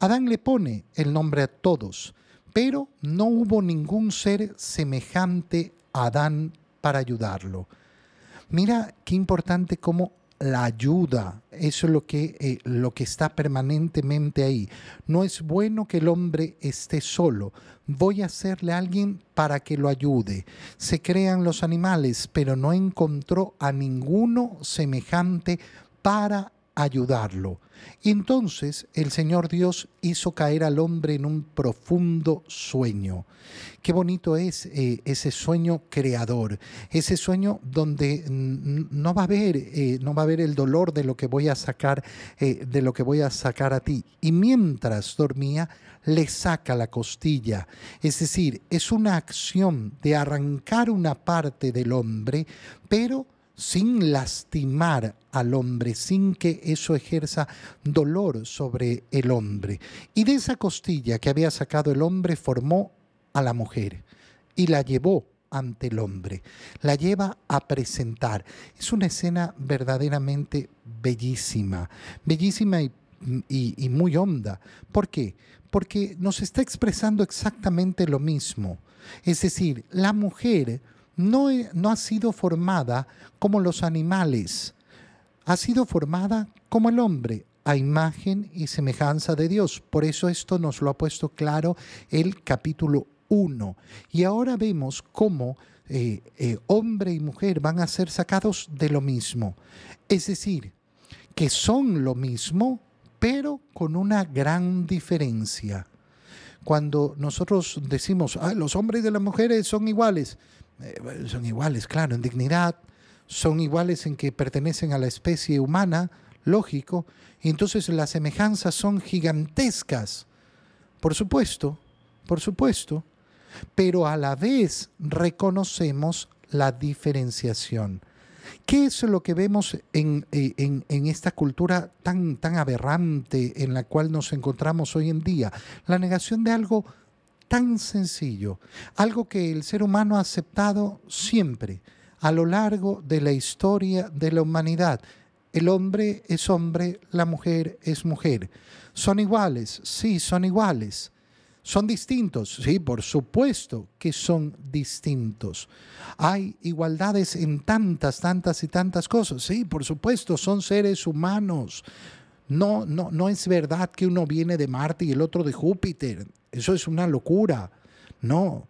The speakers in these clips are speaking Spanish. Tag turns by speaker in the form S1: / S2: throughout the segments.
S1: Adán le pone el nombre a todos, pero no hubo ningún ser semejante a Adán para ayudarlo. Mira qué importante cómo la ayuda, eso es lo que, eh, lo que está permanentemente ahí. No es bueno que el hombre esté solo. Voy a hacerle a alguien para que lo ayude. Se crean los animales, pero no encontró a ninguno semejante para ayudarlo. entonces el Señor Dios hizo caer al hombre en un profundo sueño. Qué bonito es eh, ese sueño creador, ese sueño donde no va a haber, eh, no va a haber el dolor de lo que voy a sacar, eh, de lo que voy a sacar a ti. Y mientras dormía, le saca la costilla. Es decir, es una acción de arrancar una parte del hombre, pero sin lastimar al hombre, sin que eso ejerza dolor sobre el hombre. Y de esa costilla que había sacado el hombre formó a la mujer y la llevó ante el hombre, la lleva a presentar. Es una escena verdaderamente bellísima, bellísima y, muy honda. ¿Por qué? Porque nos está expresando exactamente lo mismo. Es decir, la mujer no, no ha sido formada como los animales, ha sido formada como el hombre, a imagen y semejanza de Dios. Por eso esto nos lo ha puesto claro el capítulo 1. Y ahora vemos cómo eh, eh, hombre y mujer van a ser sacados de lo mismo. Es decir, que son lo mismo, pero con una gran diferencia. Cuando nosotros decimos, los hombres y las mujeres son iguales, son iguales, claro, en dignidad, son iguales en que pertenecen a la especie humana, lógico, y entonces las semejanzas son gigantescas, por supuesto, por supuesto, pero a la vez reconocemos la diferenciación. ¿Qué es lo que vemos en, eh, en, esta cultura tan, tan aberrante en la cual nos encontramos hoy en día? La negación de algo tan sencillo, algo que el ser humano ha aceptado siempre a lo largo de la historia de la humanidad. El hombre es hombre, la mujer es mujer. ¿Son iguales? Sí, son iguales. ¿Son distintos? Sí, por supuesto que son distintos. Hay igualdades en tantas, tantas y tantas cosas. Sí, por supuesto, son seres humanos. No, no, no es verdad que uno viene de Marte y el otro de Júpiter. Eso es una locura. No,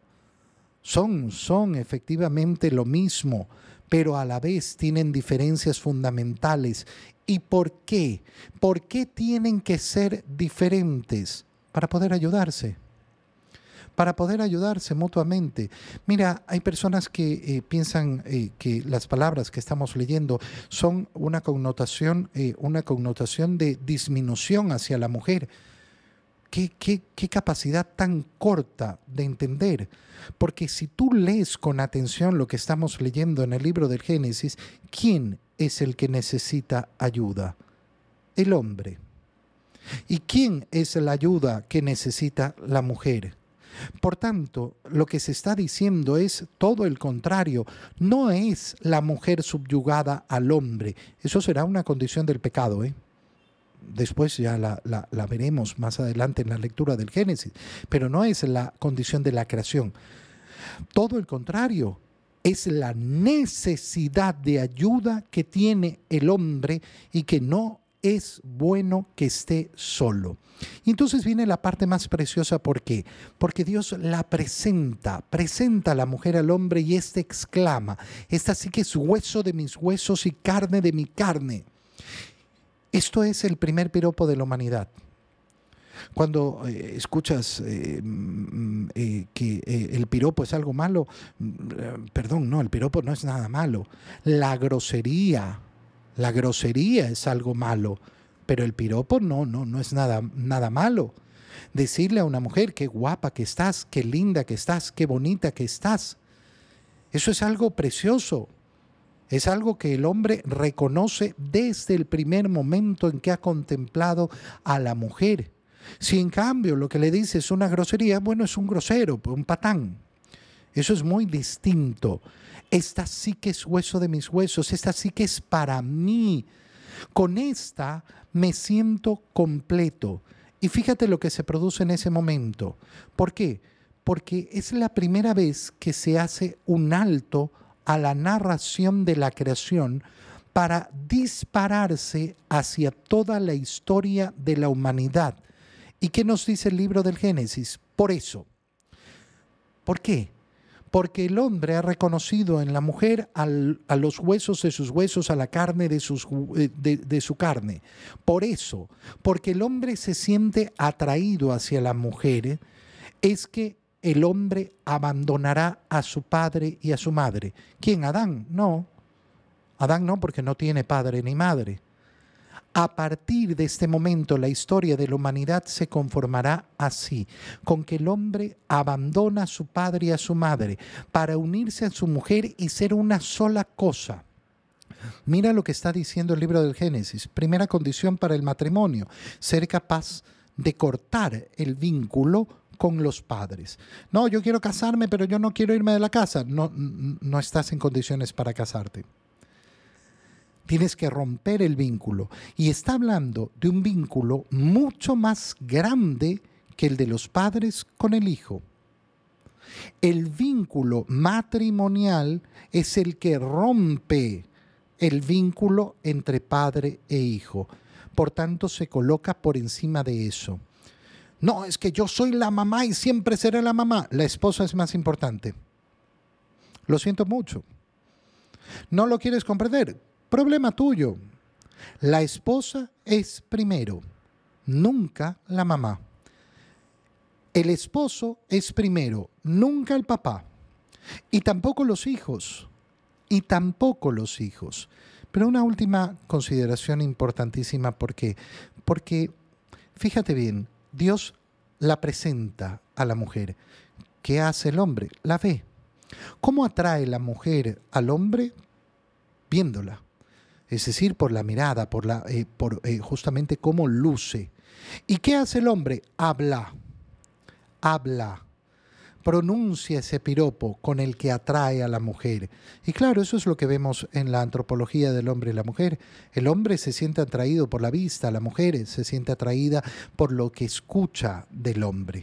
S1: son, son efectivamente lo mismo, pero a la vez tienen diferencias fundamentales. ¿Y por qué? ¿Por qué tienen que ser diferentes? Para poder ayudarse para poder ayudarse mutuamente. Mira, hay personas que eh, piensan eh, que las palabras que estamos leyendo son una connotación, eh, una connotación de disminución hacia la mujer. Qué, capacidad tan corta de entender. Porque si tú lees con atención lo que estamos leyendo en el libro del Génesis, ¿quién es el que necesita ayuda? El hombre. ¿Y quién es la ayuda que necesita la mujer? Por tanto, lo que se está diciendo es todo el contrario. No es la mujer subyugada al hombre. Eso será una condición del pecado, ¿eh? Después ya la, veremos más adelante en la lectura del Génesis, pero no es la condición de la creación. Todo el contrario, es la necesidad de ayuda que tiene el hombre y que no es bueno que esté solo. Y entonces viene la parte más preciosa, ¿por qué? Porque Dios la presenta, presenta a la mujer al hombre y éste exclama, esta sí que es hueso de mis huesos y carne de mi carne. Esto es el primer piropo de la humanidad. Cuando eh, escuchas eh, mm, eh, que el piropo es algo malo, mm, perdón, no, el piropo no es nada malo. La grosería, la grosería es algo malo, pero el piropo no, no, no es nada, nada malo. Decirle a una mujer qué guapa que estás, qué linda que estás, qué bonita que estás, eso es algo precioso. Es algo que el hombre reconoce desde el primer momento en que ha contemplado a la mujer. Si en cambio lo que le dice es una grosería, bueno, es un grosero, un patán. Eso es muy distinto. Esta sí que es hueso de mis huesos, esta sí que es para mí. Con esta me siento completo. Y fíjate lo que se produce en ese momento. ¿Por qué? Porque es la primera vez que se hace un alto a la narración de la creación para dispararse hacia toda la historia de la humanidad. ¿Y qué nos dice el libro del Génesis? Por eso. ¿Por qué? porque el hombre ha reconocido en la mujer a los huesos de sus huesos, a la carne de, eh, de, su carne. Por eso, porque el hombre se siente atraído hacia la mujer, es que el hombre abandonará a su padre y a su madre. ¿Quién? Adán? No. Adán no, porque no tiene padre ni madre. A partir de este momento la historia de la humanidad se conformará así, con que el hombre abandona a su padre y a su madre para unirse a su mujer y ser una sola cosa. Mira lo que está diciendo el libro del Génesis. Primera condición para el matrimonio, ser capaz de cortar el vínculo con los padres. No, yo quiero casarme, pero yo no quiero irme de la casa. No, no estás en condiciones para casarte. Tienes que romper el vínculo. Y está hablando de un vínculo mucho más grande que el de los padres con el hijo. El vínculo matrimonial es el que rompe el vínculo entre padre e hijo. Por tanto, se coloca por encima de eso. No, es que yo soy la mamá y siempre seré la mamá. La esposa es más importante. Lo siento mucho. ¿No lo quieres comprender? Problema tuyo. La esposa es primero, nunca la mamá. El esposo es primero, nunca el papá. Y tampoco los hijos. Y tampoco los hijos. Pero una última consideración importantísima porque porque fíjate bien, Dios la presenta a la mujer. ¿Qué hace el hombre? La ve. ¿Cómo atrae la mujer al hombre? Viéndola es decir, por la mirada, por, la, eh, por eh, justamente cómo luce. ¿Y qué hace el hombre? Habla, habla, pronuncia ese piropo con el que atrae a la mujer. Y claro, eso es lo que vemos en la antropología del hombre y la mujer. El hombre se siente atraído por la vista, la mujer se siente atraída por lo que escucha del hombre.